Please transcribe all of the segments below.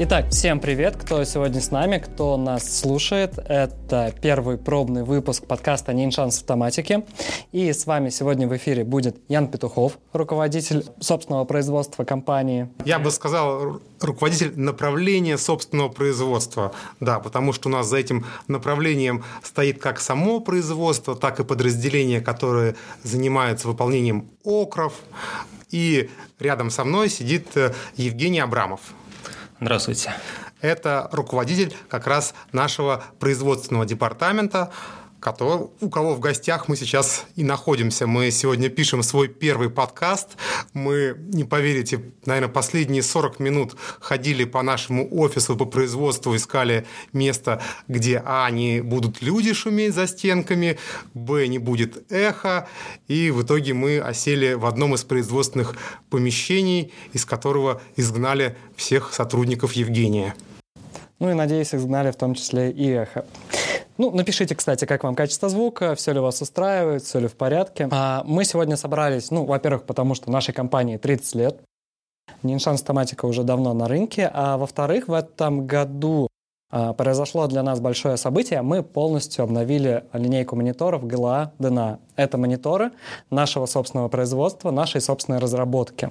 Итак, всем привет, кто сегодня с нами, кто нас слушает. Это первый пробный выпуск подкаста «Не шанс автоматики». И с вами сегодня в эфире будет Ян Петухов, руководитель собственного производства компании. Я бы сказал, руководитель направления собственного производства. Да, потому что у нас за этим направлением стоит как само производство, так и подразделение, которое занимается выполнением окров. И рядом со мной сидит э, Евгений Абрамов. Здравствуйте. Это руководитель как раз нашего производственного департамента, который, у кого в гостях мы сейчас и находимся. Мы сегодня пишем свой первый подкаст. Мы, не поверите, наверное, последние 40 минут ходили по нашему офису по производству, искали место, где, а, не будут люди шуметь за стенками, б, не будет эхо. И в итоге мы осели в одном из производственных помещений, из которого изгнали всех сотрудников Евгения. Ну и, надеюсь, изгнали в том числе и эхо. Ну, напишите, кстати, как вам качество звука, все ли вас устраивает, все ли в порядке. А, мы сегодня собрались, ну, во-первых, потому что нашей компании 30 лет. Ниншанс Томатика уже давно на рынке. А во-вторых, в этом году а, произошло для нас большое событие. Мы полностью обновили линейку мониторов GLA DNA. Это мониторы нашего собственного производства, нашей собственной разработки.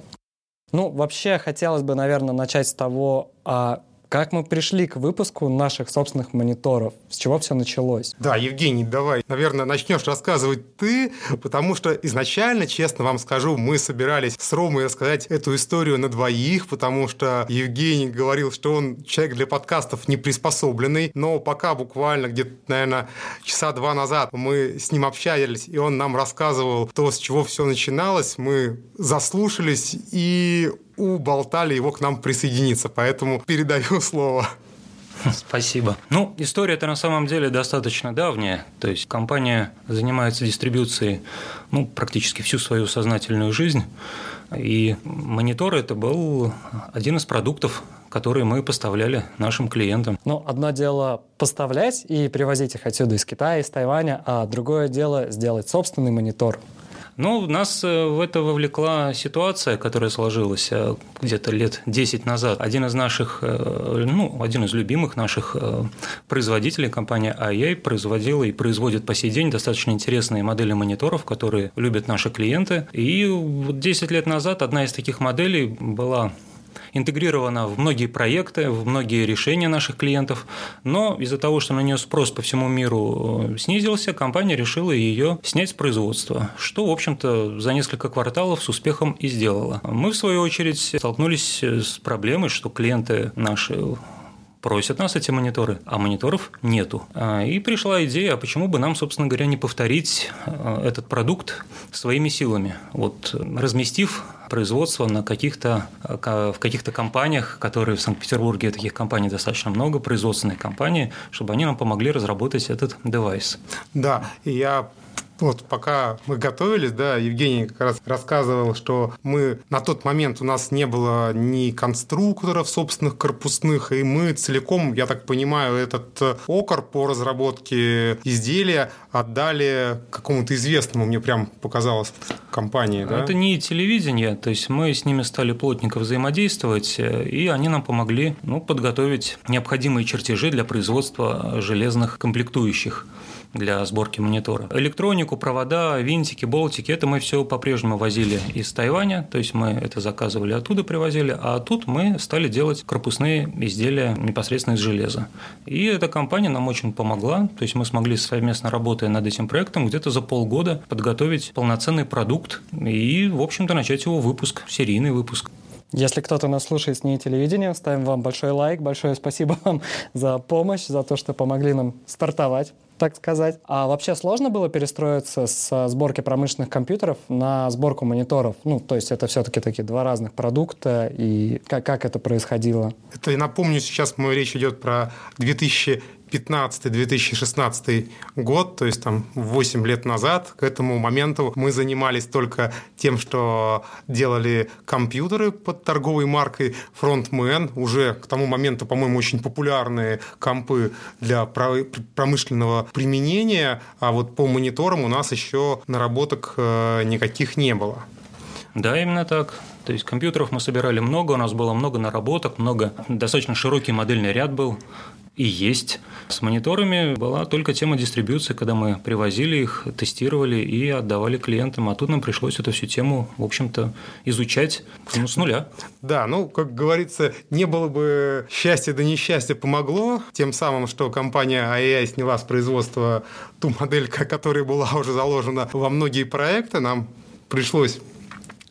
Ну, вообще, хотелось бы, наверное, начать с того, а как мы пришли к выпуску наших собственных мониторов? С чего все началось? Да, Евгений, давай, наверное, начнешь рассказывать ты, потому что изначально, честно вам скажу, мы собирались с Ромой рассказать эту историю на двоих, потому что Евгений говорил, что он человек для подкастов не приспособленный, но пока буквально где-то, наверное, часа два назад мы с ним общались, и он нам рассказывал то, с чего все начиналось, мы заслушались и уболтали его к нам присоединиться. Поэтому передаю слово. Спасибо. Ну, история-то на самом деле достаточно давняя. То есть компания занимается дистрибьюцией ну, практически всю свою сознательную жизнь. И монитор – это был один из продуктов, которые мы поставляли нашим клиентам. Ну, одно дело поставлять и привозить их отсюда из Китая, из Тайваня, а другое дело сделать собственный монитор – ну, нас э, в это вовлекла ситуация, которая сложилась э, где-то лет 10 назад. Один из наших, э, ну, один из любимых наших производителей, компания IA, производила и производит по сей день достаточно интересные модели мониторов, которые любят наши клиенты. И вот 10 лет назад одна из таких моделей была интегрирована в многие проекты, в многие решения наших клиентов, но из-за того, что на нее спрос по всему миру э, снизился, компания решила ее снять с производства, что, в общем-то, за несколько кварталов с успехом и сделала. Мы, в свою очередь, столкнулись с проблемой, что клиенты наши просят нас эти мониторы, а мониторов нету. А, и пришла идея, а почему бы нам, собственно говоря, не повторить э, этот продукт своими силами, вот разместив производство на каких-то, э, в каких-то компаниях, которые в Санкт-Петербурге таких компаний достаточно много, производственные компании, чтобы они нам помогли разработать этот девайс. Да, я вот пока мы готовились, да, Евгений как раз рассказывал, что мы на тот момент у нас не было ни конструкторов собственных корпусных, и мы целиком, я так понимаю, этот э, окор по разработке изделия отдали какому-то известному, мне прям показалось, компании, да? Это не телевидение, то есть мы с ними стали плотненько взаимодействовать, э, и они нам помогли ну, подготовить необходимые чертежи для производства железных комплектующих для сборки монитора. Электронику, провода, винтики, болтики – это мы все по-прежнему возили из Тайваня, то есть мы это заказывали оттуда, привозили, а тут мы стали делать корпусные изделия непосредственно из железа. И эта компания нам очень помогла, то есть мы смогли совместно работая над этим проектом где-то за полгода подготовить полноценный продукт и, в общем-то, начать его выпуск, серийный выпуск. Если кто-то нас слушает с ней телевидения, ставим вам большой лайк, большое спасибо вам за помощь, за то, что помогли нам стартовать так сказать. А вообще сложно было перестроиться с сборки промышленных компьютеров на сборку мониторов? Ну, то есть это все-таки такие два разных продукта, и как, как это происходило? Это, напомню, сейчас моя речь идет про 2000 2015-2016 год, то есть там 8 лет назад, к этому моменту мы занимались только тем, что делали компьютеры под торговой маркой Frontman, уже к тому моменту, по-моему, очень популярные компы для промышленного применения, а вот по мониторам у нас еще наработок э, никаких не было. Да, именно так. То есть компьютеров мы собирали много, у нас было много наработок, много, достаточно широкий модельный ряд был и есть. С мониторами была только тема дистрибьюции, когда мы привозили их, тестировали и отдавали клиентам. А тут нам пришлось эту всю тему, в общем-то, изучать ну, с нуля. Да, ну, как говорится, не было бы счастья да несчастья помогло, тем самым, что компания AI сняла с производства ту модель, которая была уже заложена во многие проекты, нам пришлось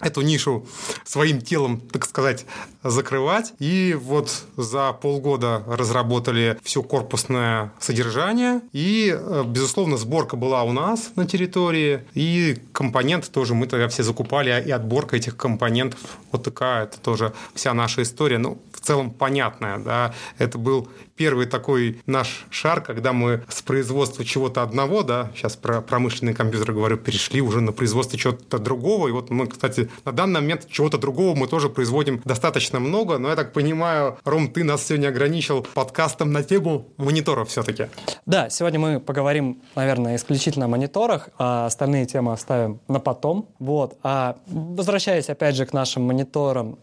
эту нишу своим телом, так сказать, закрывать. И вот за полгода разработали все корпусное содержание. И, э, безусловно, сборка была у нас на территории. И компоненты тоже мы тогда все закупали. И отборка этих компонентов вот такая, это тоже вся наша история. Ну, в целом понятная, да. Это был первый такой наш шар, когда мы с производства чего-то одного, да, сейчас про промышленные компьютеры говорю, перешли уже на производство чего-то другого. И вот мы, кстати, на данный момент чего-то другого мы тоже производим достаточно много, но я так понимаю, Ром, ты нас сегодня ограничил подкастом на тему мониторов все-таки. Да, сегодня мы поговорим, наверное, исключительно о мониторах, а остальные темы оставим на потом. Вот. А возвращаясь опять же к нашим мониторам,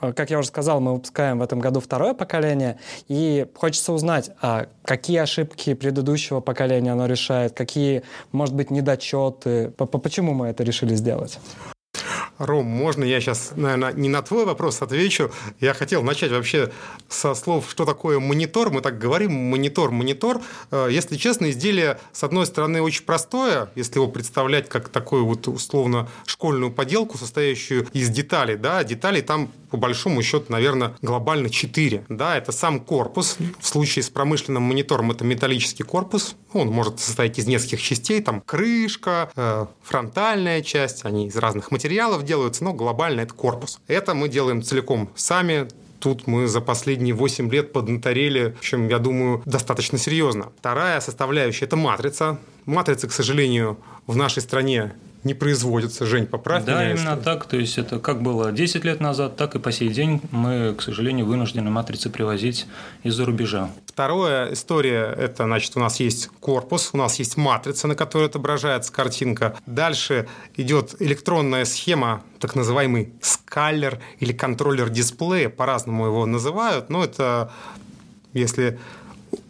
как я уже сказал, мы выпускаем в этом году второе поколение, и хочется узнать, а какие ошибки предыдущего поколения оно решает, какие, может быть, недочеты, почему мы это решили сделать? Ром, можно я сейчас, наверное, не на твой вопрос отвечу. Я хотел начать вообще со слов, что такое монитор. Мы так говорим, монитор, монитор. Э, если честно, изделие, с одной стороны, очень простое, если его представлять как такую вот условно школьную поделку, состоящую из деталей. Да, деталей там по большому счету, наверное, глобально 4. Да, это сам корпус. В случае с промышленным монитором это металлический корпус. Он может состоять из нескольких частей. Там крышка, э, фронтальная часть. Они из разных материалов делаются, но глобально это корпус. Это мы делаем целиком сами. Тут мы за последние 8 лет поднаторели, в общем, я думаю, достаточно серьезно. Вторая составляющая – это матрица. Матрица, к сожалению, в нашей стране не производится. Жень, поправь да, меня. Да, именно так. То есть, это как было 10 лет назад, так и по сей день мы, к сожалению, вынуждены матрицы привозить из-за рубежа. Вторая история – это, значит, у нас есть корпус, у нас есть матрица, на которой отображается картинка. Дальше идет электронная схема, так называемый скалер или контроллер дисплея, по-разному его называют, но это если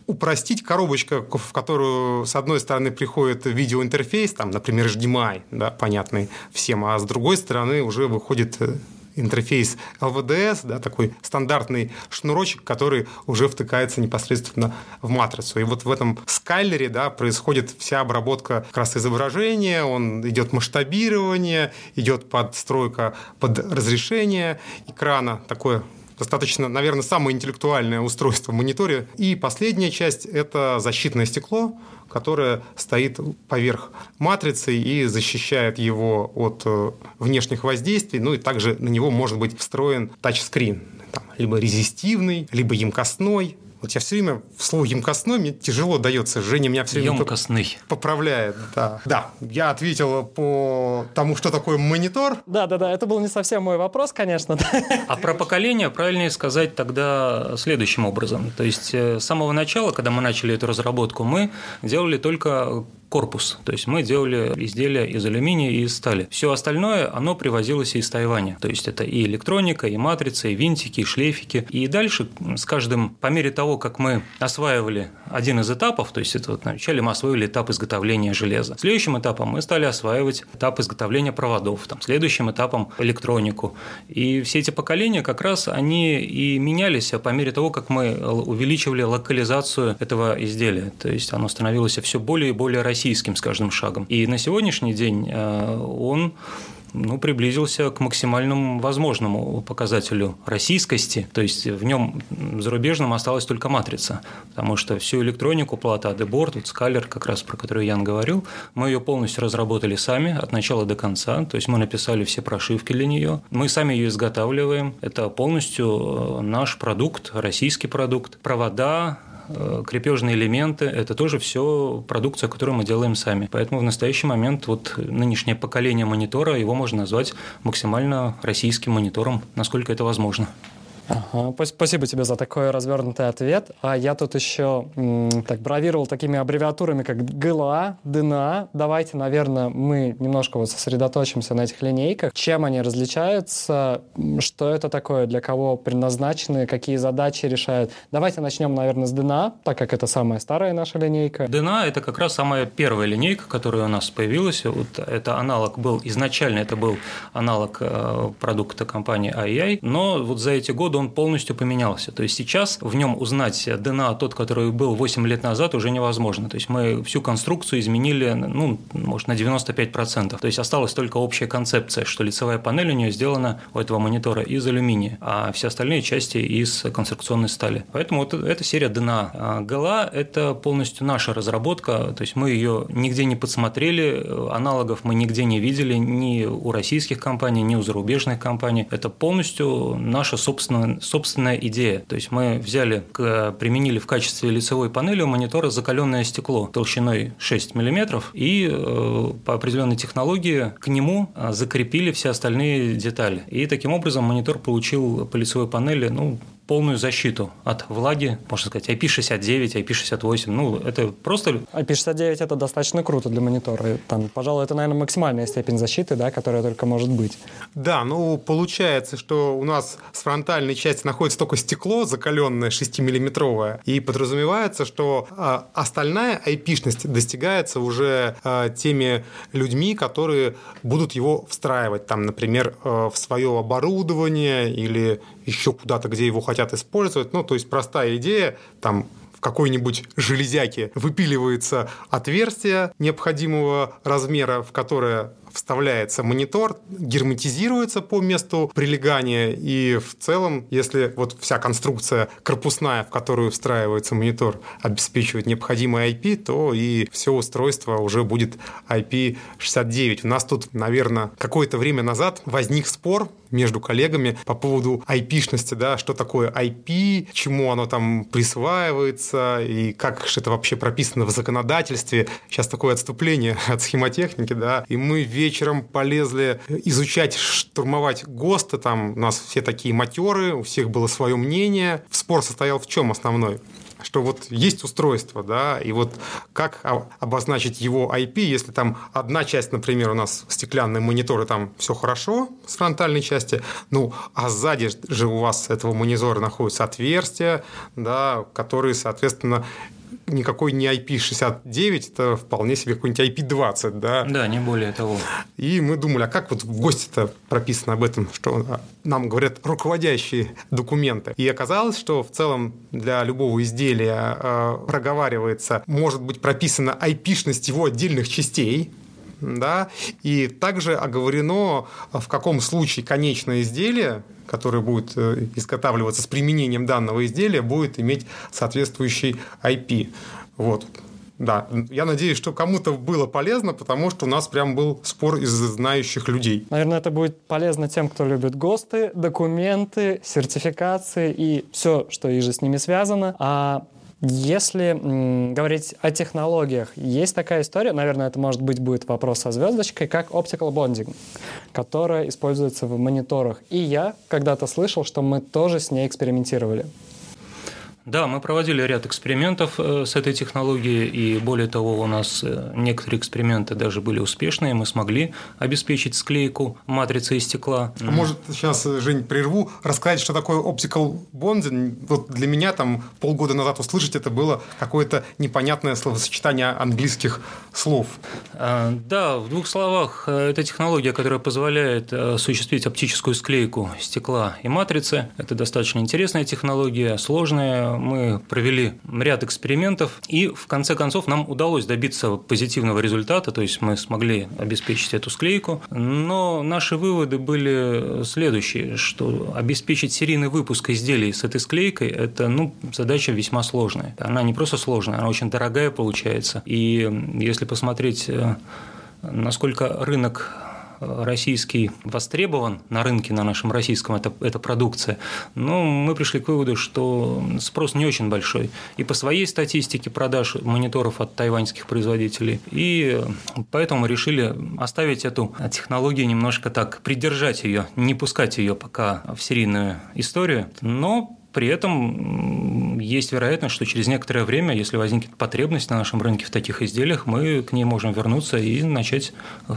упростить коробочка, в которую с одной стороны приходит видеоинтерфейс, там, например, HDMI, да, понятный всем, а с другой стороны уже выходит э, интерфейс LVDS, да, такой стандартный шнурочек, который уже втыкается непосредственно в матрицу. И вот в этом скайлере да, происходит вся обработка как раз изображения, он идет масштабирование, идет подстройка под разрешение экрана, такое достаточно, наверное, самое интеллектуальное устройство в мониторе. И последняя часть – это защитное стекло, которое стоит поверх матрицы и защищает его от э, внешних воздействий. Ну и также на него может быть встроен тачскрин, там, либо резистивный, либо емкостной. Вот я все время в слово емкостной мне тяжело дается. Женя меня все время Емкостный. поправляет. Да. да, я ответил по тому, что такое монитор. Да, да, да. Это был не совсем мой вопрос, конечно. А про поколение правильнее сказать тогда следующим образом. То есть э, с самого начала, когда мы начали эту разработку, мы делали только корпус. То есть мы делали изделия из алюминия и из стали. Все остальное, оно привозилось из Тайваня. То есть это и электроника, и матрица, и винтики, и шлейфики. И дальше с каждым, по мере того, как мы осваивали один из этапов, то есть это вот вначале мы освоили этап изготовления железа. Следующим этапом мы стали осваивать этап изготовления проводов, там, следующим этапом электронику. И все эти поколения как раз они и менялись по мере того, как мы увеличивали локализацию этого изделия. То есть оно становилось все более и более российским с каждым шагом. И на сегодняшний день э, он ну, приблизился к максимальному возможному показателю российскости, то есть в нем зарубежном осталась только матрица, потому что всю электронику плата Адеборд, вот Скалер, как раз про которую Ян говорил, мы ее полностью разработали сами от начала до конца, то есть мы написали все прошивки для нее, мы сами ее изготавливаем, это полностью э, наш продукт, российский продукт, провода, крепежные элементы – это тоже все продукция, которую мы делаем сами. Поэтому в настоящий момент вот нынешнее поколение монитора, его можно назвать максимально российским монитором, насколько это возможно. Ага, спасибо тебе за такой развернутый ответ. А я тут еще так бравировал такими аббревиатурами, как ГЛА, ДНА. Давайте, наверное, мы немножко вот сосредоточимся на этих линейках. Чем они различаются? Что это такое? Для кого предназначены? Какие задачи решают? Давайте начнем, наверное, с ДНА, так как это самая старая наша линейка. ДНА – это как раз самая первая линейка, которая у нас появилась. Вот это аналог был, изначально это был аналог э, продукта компании AI, но вот за эти годы он полностью поменялся. То есть сейчас в нем узнать ДНА, тот, который был 8 лет назад, уже невозможно. То есть мы всю конструкцию изменили, ну, может, на 95%. То есть осталась только общая концепция, что лицевая панель у нее сделана у этого монитора из алюминия, а все остальные части из конструкционной стали. Поэтому вот эта серия ДНА. А ГЛА – это полностью наша разработка, то есть мы ее нигде не подсмотрели, аналогов мы нигде не видели ни у российских компаний, ни у зарубежных компаний. Это полностью наша собственная, собственная идея. То есть мы взяли, применили в качестве лицевой панели у монитора закаленное стекло толщиной 6 мм и э, по определенной технологии к нему э, закрепили все остальные детали. И таким образом монитор получил по лицевой панели ну, полную защиту от влаги, можно сказать, IP69, IP68. Ну, это просто... IP69 – это достаточно круто для монитора. Там, пожалуй, это, наверное, максимальная степень защиты, да, которая только может быть. Да, ну, получается, что у нас с фронтальной части находится только стекло закаленное 6-миллиметровое, и подразумевается, что э, остальная IP-шность достигается уже э, теми людьми, которые будут его встраивать, там, например, э, в свое оборудование или еще куда-то, где его хотят использовать. Ну, то есть простая идея, там в какой-нибудь железяке выпиливается отверстие необходимого размера, в которое вставляется монитор, герметизируется по месту прилегания, и в целом, если вот вся конструкция корпусная, в которую встраивается монитор, обеспечивает необходимый IP, то и все устройство уже будет IP69. У нас тут, наверное, какое-то время назад возник спор между коллегами по поводу IP-шности, да, что такое IP, чему оно там присваивается и как это вообще прописано в законодательстве. Сейчас такое отступление от схемотехники, да, и мы вечером полезли изучать, штурмовать ГОСТы, там у нас все такие матеры, у всех было свое мнение. Спор состоял в чем основной? что вот есть устройство, да, и вот как обозначить его IP, если там одна часть, например, у нас стеклянные мониторы, там все хорошо с фронтальной части, ну, а сзади же у вас этого монитора находятся отверстия, да, которые, соответственно, никакой не IP69, это вполне себе какой-нибудь IP20, да? Да, не более того. И мы думали, а как вот в гости-то прописано об этом, что нам говорят руководящие документы. И оказалось, что в целом для любого изделия э, проговаривается, может быть прописана IP-шность его отдельных частей, да, и также оговорено, в каком случае конечное изделие который будет э, изготавливаться с применением данного изделия, будет иметь соответствующий IP. Вот. Да, я надеюсь, что кому-то было полезно, потому что у нас прям был спор из знающих людей. Наверное, это будет полезно тем, кто любит ГОСТы, документы, сертификации и все, что и же с ними связано. А если говорить о технологиях, есть такая история, наверное, это может быть будет вопрос со звездочкой, как optical bonding, которая используется в мониторах. И я когда-то слышал, что мы тоже с ней экспериментировали. Да, мы проводили ряд экспериментов э, с этой технологией, и более того, у нас э, некоторые эксперименты даже были успешные, мы смогли обеспечить склейку матрицы из стекла. А может, сейчас, э, Жень, прерву, рассказать, что такое optical bonding? Вот для меня там полгода назад услышать это было какое-то непонятное словосочетание английских слов. Да, в двух словах, это технология, которая позволяет осуществить оптическую склейку стекла и матрицы. Это достаточно интересная технология, сложная, мы провели ряд экспериментов, и в конце концов нам удалось добиться позитивного результата, то есть мы смогли обеспечить эту склейку, но наши выводы были следующие, что обеспечить серийный выпуск изделий с этой склейкой – это ну, задача весьма сложная. Она не просто сложная, она очень дорогая получается, и если посмотреть, э, насколько рынок российский востребован на рынке, на нашем российском, это, это продукция, но мы пришли к выводу, что спрос не очень большой. И по своей статистике продаж мониторов от тайваньских производителей, и поэтому решили оставить эту технологию немножко так, придержать ее, не пускать ее пока в серийную историю, но при этом есть вероятность, что через некоторое время, если возникнет потребность на нашем рынке в таких изделиях, мы к ней можем вернуться и начать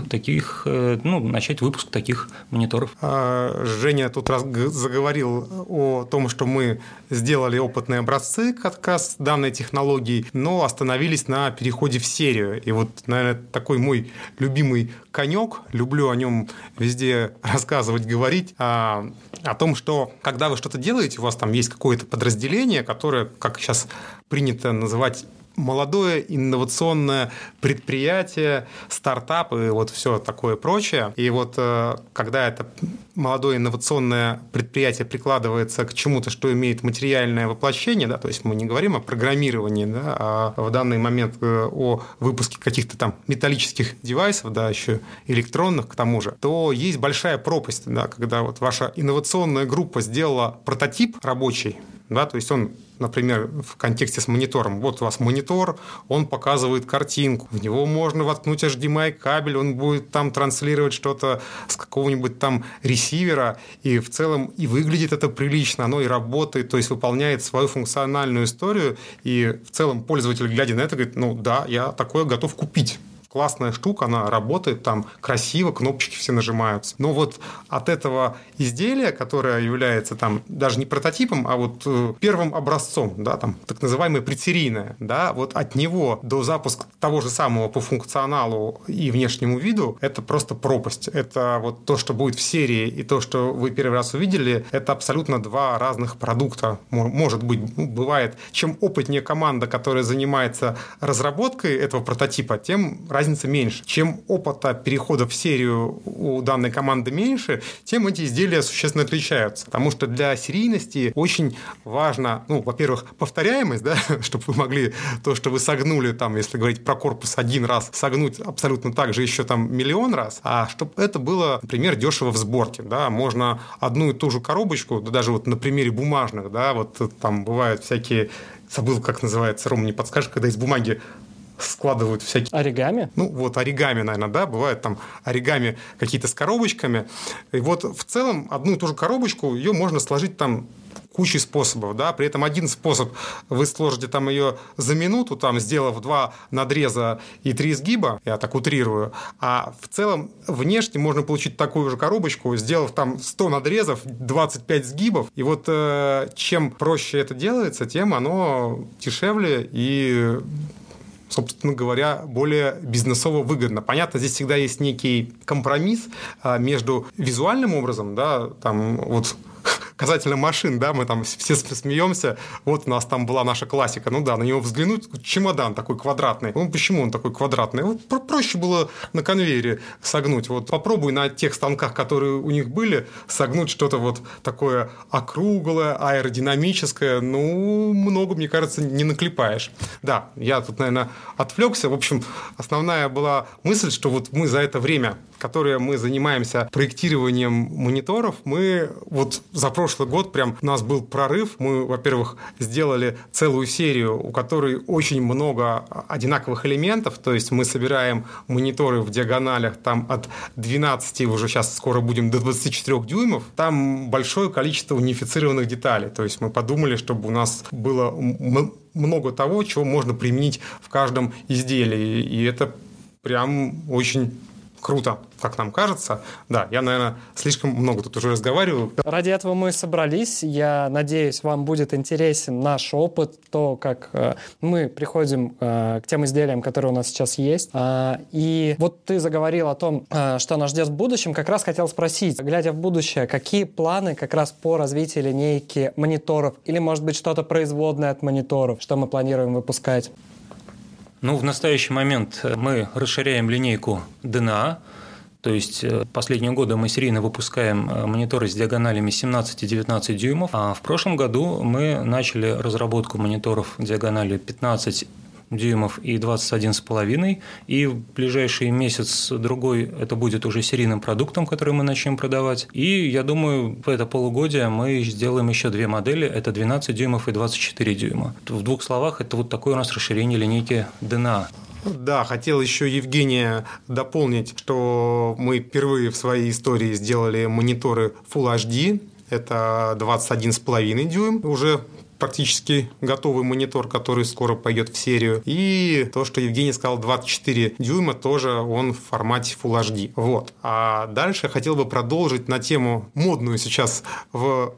таких, э, ну, начать выпуск таких мониторов. А, Женя тут раз заговорил о том, что мы сделали опытные образцы как раз данной технологии, но остановились на переходе в серию. И вот, наверное, такой мой любимый конек, люблю о нем везде рассказывать, говорить, о, а, о том, что когда вы что-то делаете, у вас там есть какое-то подразделение, которое, как сейчас принято называть молодое инновационное предприятие, стартап и вот все такое прочее. И вот э, когда это молодое инновационное предприятие прикладывается к чему-то, что имеет материальное воплощение, да, то есть мы не говорим о программировании, да, а в данный момент э, о выпуске каких-то там металлических девайсов, да, еще электронных к тому же, то есть большая пропасть, да, когда вот ваша инновационная группа сделала прототип рабочий, да, то есть он, например, в контексте с монитором. Вот у вас монитор, он показывает картинку, в него можно воткнуть HDMI кабель, он будет там транслировать что-то с какого-нибудь там ресивера, и в целом и выглядит это прилично, оно и работает, то есть выполняет свою функциональную историю, и в целом пользователь, глядя на это, говорит, ну да, я такое готов купить классная штука, она работает, там красиво, кнопочки все нажимаются. Но вот от этого изделия, которое является там даже не прототипом, а вот э, первым образцом, да, там так называемое предсерийное, да, вот от него до запуска того же самого по функционалу и внешнему виду, это просто пропасть. Это вот то, что будет в серии и то, что вы первый раз увидели, это абсолютно два разных продукта. Может быть, ну, бывает, чем опытнее команда, которая занимается разработкой этого прототипа, тем разница меньше. Чем опыта перехода в серию у данной команды меньше, тем эти изделия существенно отличаются. Потому что для серийности очень важно, ну, во-первых, повторяемость, да, чтобы вы могли то, что вы согнули, там, если говорить про корпус один раз, согнуть абсолютно так же еще там миллион раз, а чтобы это было, например, дешево в сборке, да, можно одну и ту же коробочку, да, даже вот на примере бумажных, да, вот там бывают всякие забыл, как называется, Рома, не подскажешь, когда из бумаги складывают всякие... Оригами? Ну, вот оригами, наверное, да, бывает там оригами какие-то с коробочками. И вот в целом одну и ту же коробочку, ее можно сложить там кучей способов, да, при этом один способ вы сложите там ее за минуту, там, сделав два надреза и три сгиба, я так утрирую, а в целом внешне можно получить такую же коробочку, сделав там 100 надрезов, 25 сгибов, и вот э, чем проще это делается, тем оно дешевле и собственно говоря, более бизнесово выгодно. Понятно, здесь всегда есть некий компромисс а, между визуальным образом, да, там вот касательно машин, да, мы там все смеемся, вот у нас там была наша классика, ну да, на него взглянуть, чемодан такой квадратный, ну почему он такой квадратный? Вот проще было на конвейере согнуть, вот попробуй на тех станках, которые у них были, согнуть что-то вот такое округлое, аэродинамическое, ну, много, мне кажется, не наклепаешь. Да, я тут, наверное, отвлекся, в общем, основная была мысль, что вот мы за это время которое мы занимаемся проектированием мониторов, мы вот за прошлый год прям у нас был прорыв. Мы, во-первых, сделали целую серию, у которой очень много одинаковых элементов, то есть мы собираем мониторы в диагоналях там от 12, уже сейчас скоро будем до 24 дюймов, там большое количество унифицированных деталей, то есть мы подумали, чтобы у нас было много того, чего можно применить в каждом изделии, и это прям очень круто, как нам кажется. Да, я, наверное, слишком много тут уже разговариваю. Ради этого мы собрались. Я надеюсь, вам будет интересен наш опыт, то, как э, мы приходим э, к тем изделиям, которые у нас сейчас есть. Э, и вот ты заговорил о том, э, что нас ждет в будущем. Как раз хотел спросить, глядя в будущее, какие планы как раз по развитию линейки мониторов? Или, может быть, что-то производное от мониторов, что мы планируем выпускать? Ну, в настоящий момент мы расширяем линейку DNA, то есть э, последние годы мы серийно выпускаем э, мониторы с диагоналями 17 и 19 дюймов, а в прошлом году мы начали разработку мониторов диагональю 15 дюймов и 21,5. И в ближайший месяц-другой это будет уже серийным продуктом, который мы начнем продавать. И я думаю, в это полугодие мы сделаем еще две модели. Это 12 дюймов и 24 дюйма. В двух словах, это вот такое у нас расширение линейки DNA. Да, хотел еще Евгения дополнить, что мы впервые в своей истории сделали мониторы Full HD. Это 21,5 дюйм. Уже практически готовый монитор, который скоро пойдет в серию. И то, что Евгений сказал, 24 дюйма, тоже он в формате Full HD. Вот. А дальше я хотел бы продолжить на тему модную сейчас в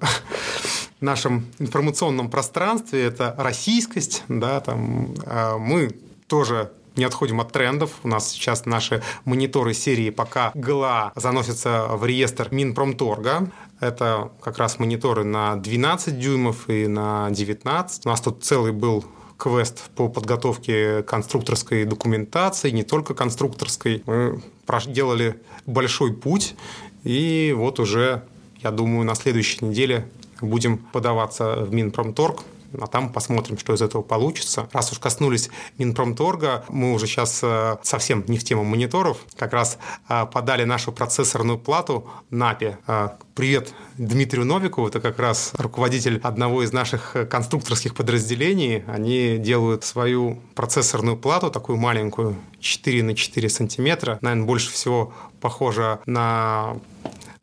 нашем информационном пространстве. Это российскость. Да, там, а мы тоже не отходим от трендов. У нас сейчас наши мониторы серии пока ГЛА заносятся в реестр Минпромторга. Это как раз мониторы на 12 дюймов и на 19. У нас тут целый был квест по подготовке конструкторской документации, не только конструкторской. Мы проделали большой путь, и вот уже, я думаю, на следующей неделе будем подаваться в Минпромторг а там посмотрим, что из этого получится. Раз уж коснулись Минпромторга, мы уже сейчас э, совсем не в тему мониторов, как раз э, подали нашу процессорную плату НАПИ. Э, привет Дмитрию Новикову, это как раз руководитель одного из наших конструкторских подразделений. Они делают свою процессорную плату, такую маленькую, 4 на 4 сантиметра. Наверное, больше всего похожа на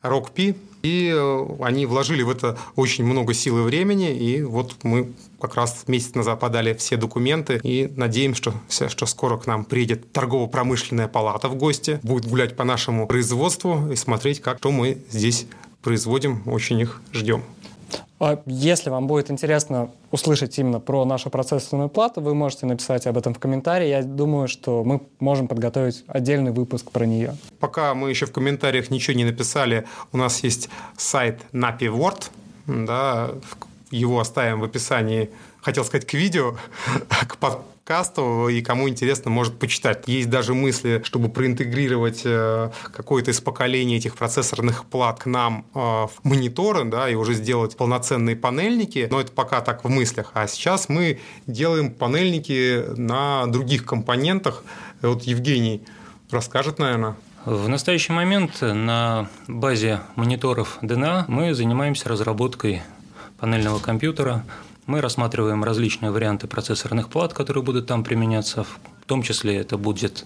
ROCP, и э, они вложили в это очень много сил и времени, и вот мы как раз месяц назад подали все документы и надеемся, что, что скоро к нам приедет торгово-промышленная палата в гости, будет гулять по нашему производству и смотреть, как что мы здесь производим. Очень их ждем. А если вам будет интересно услышать именно про нашу процессорную плату, вы можете написать об этом в комментарии. Я думаю, что мы можем подготовить отдельный выпуск про нее. Пока мы еще в комментариях ничего не написали, у нас есть сайт Napi Word, да, его оставим в описании, хотел сказать, к видео, к подкасту, и кому интересно, может почитать. Есть даже мысли, чтобы проинтегрировать э, какое-то из поколений этих процессорных плат к нам э, в мониторы, да, и уже сделать полноценные панельники, но это пока так в мыслях. А сейчас мы делаем панельники на других компонентах. Вот Евгений расскажет, наверное. В настоящий момент на базе мониторов DNA мы занимаемся разработкой панельного компьютера мы рассматриваем различные варианты процессорных плат, которые будут там применяться. В том числе это будет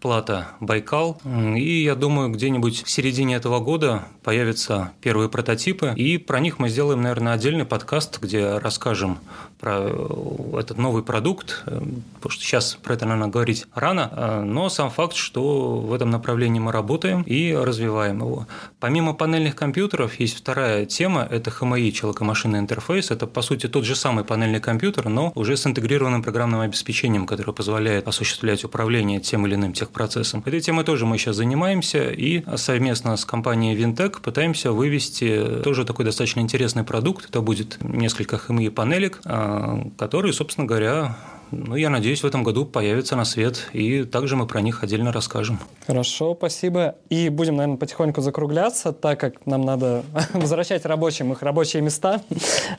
плата Байкал. И я думаю, где-нибудь в середине этого года появятся первые прототипы. И про них мы сделаем, наверное, отдельный подкаст, где расскажем про э, этот новый продукт, э, потому что сейчас про это, наверное, говорить рано, э, но сам факт, что в этом направлении мы работаем и развиваем его. Помимо панельных компьютеров есть вторая тема – это HMI, человекомашинный интерфейс. Это, по сути, тот же самый панельный компьютер, но уже с интегрированным программным обеспечением, которое позволяет осуществлять управление тем или иным техпроцессом. Этой темой тоже мы сейчас занимаемся и совместно с компанией Vintech пытаемся вывести тоже такой достаточно интересный продукт. Это будет несколько HMI панелек, которые, собственно говоря, ну, я надеюсь, в этом году появятся на свет, и также мы про них отдельно расскажем. Хорошо, спасибо. И будем, наверное, потихоньку закругляться, так как нам надо возвращать рабочим их рабочие места.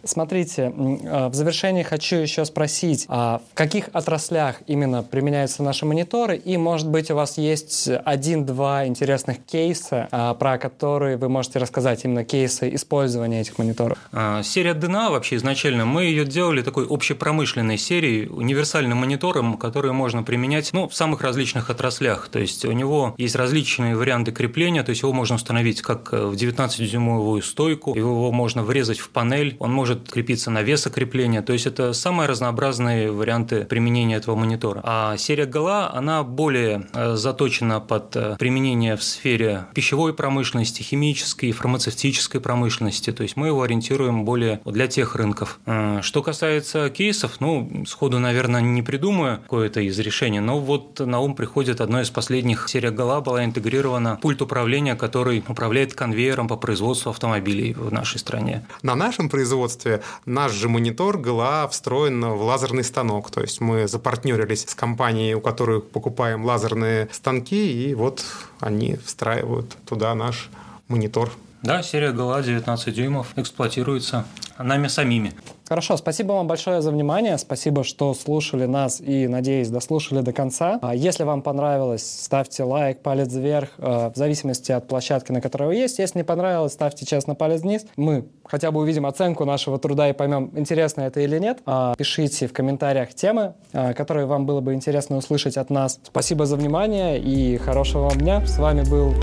Смотрите, а, в завершении хочу еще спросить, а в каких отраслях именно применяются наши мониторы, и, может быть, у вас есть один-два интересных кейса, а, про которые вы можете рассказать, именно кейсы использования этих мониторов? Серия DNA вообще изначально, мы ее делали такой общепромышленной серией, универсальным монитором, который можно применять ну, в самых различных отраслях. То есть у него есть различные варианты крепления, то есть его можно установить как в 19-дюймовую стойку, его можно врезать в панель, он может крепиться на весокрепление, то есть это самые разнообразные варианты применения этого монитора. А серия Гала, она более э, заточена под э, применение в сфере пищевой промышленности, химической и фармацевтической промышленности, то есть мы его ориентируем более для тех рынков. Э, что касается кейсов, ну, сходу, наверное, наверное, не придумаю какое-то из решений, но вот на ум приходит одно из последних. Серия Гала была интегрирована пульт управления, который управляет конвейером по производству автомобилей в нашей стране. На нашем производстве наш же монитор ГЛА встроен в лазерный станок. То есть мы запартнерились с компанией, у которой покупаем лазерные станки, и вот они встраивают туда наш монитор. Да, серия ГЛА 19 дюймов эксплуатируется нами самими. Хорошо, спасибо вам большое за внимание, спасибо, что слушали нас и, надеюсь, дослушали до конца. А если вам понравилось, ставьте лайк, палец вверх, э, в зависимости от площадки, на которой вы есть. Если не понравилось, ставьте честно палец вниз. Мы хотя бы увидим оценку нашего труда и поймем, интересно это или нет. А, пишите в комментариях темы, э, которые вам было бы интересно услышать от нас. Спасибо за внимание и хорошего вам дня. С вами был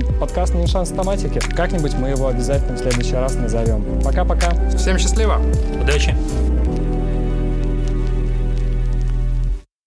подкаст «Не шанс автоматики». Как-нибудь мы его обязательно в следующий раз назовем. Пока-пока. Всем счастливо. Удачи.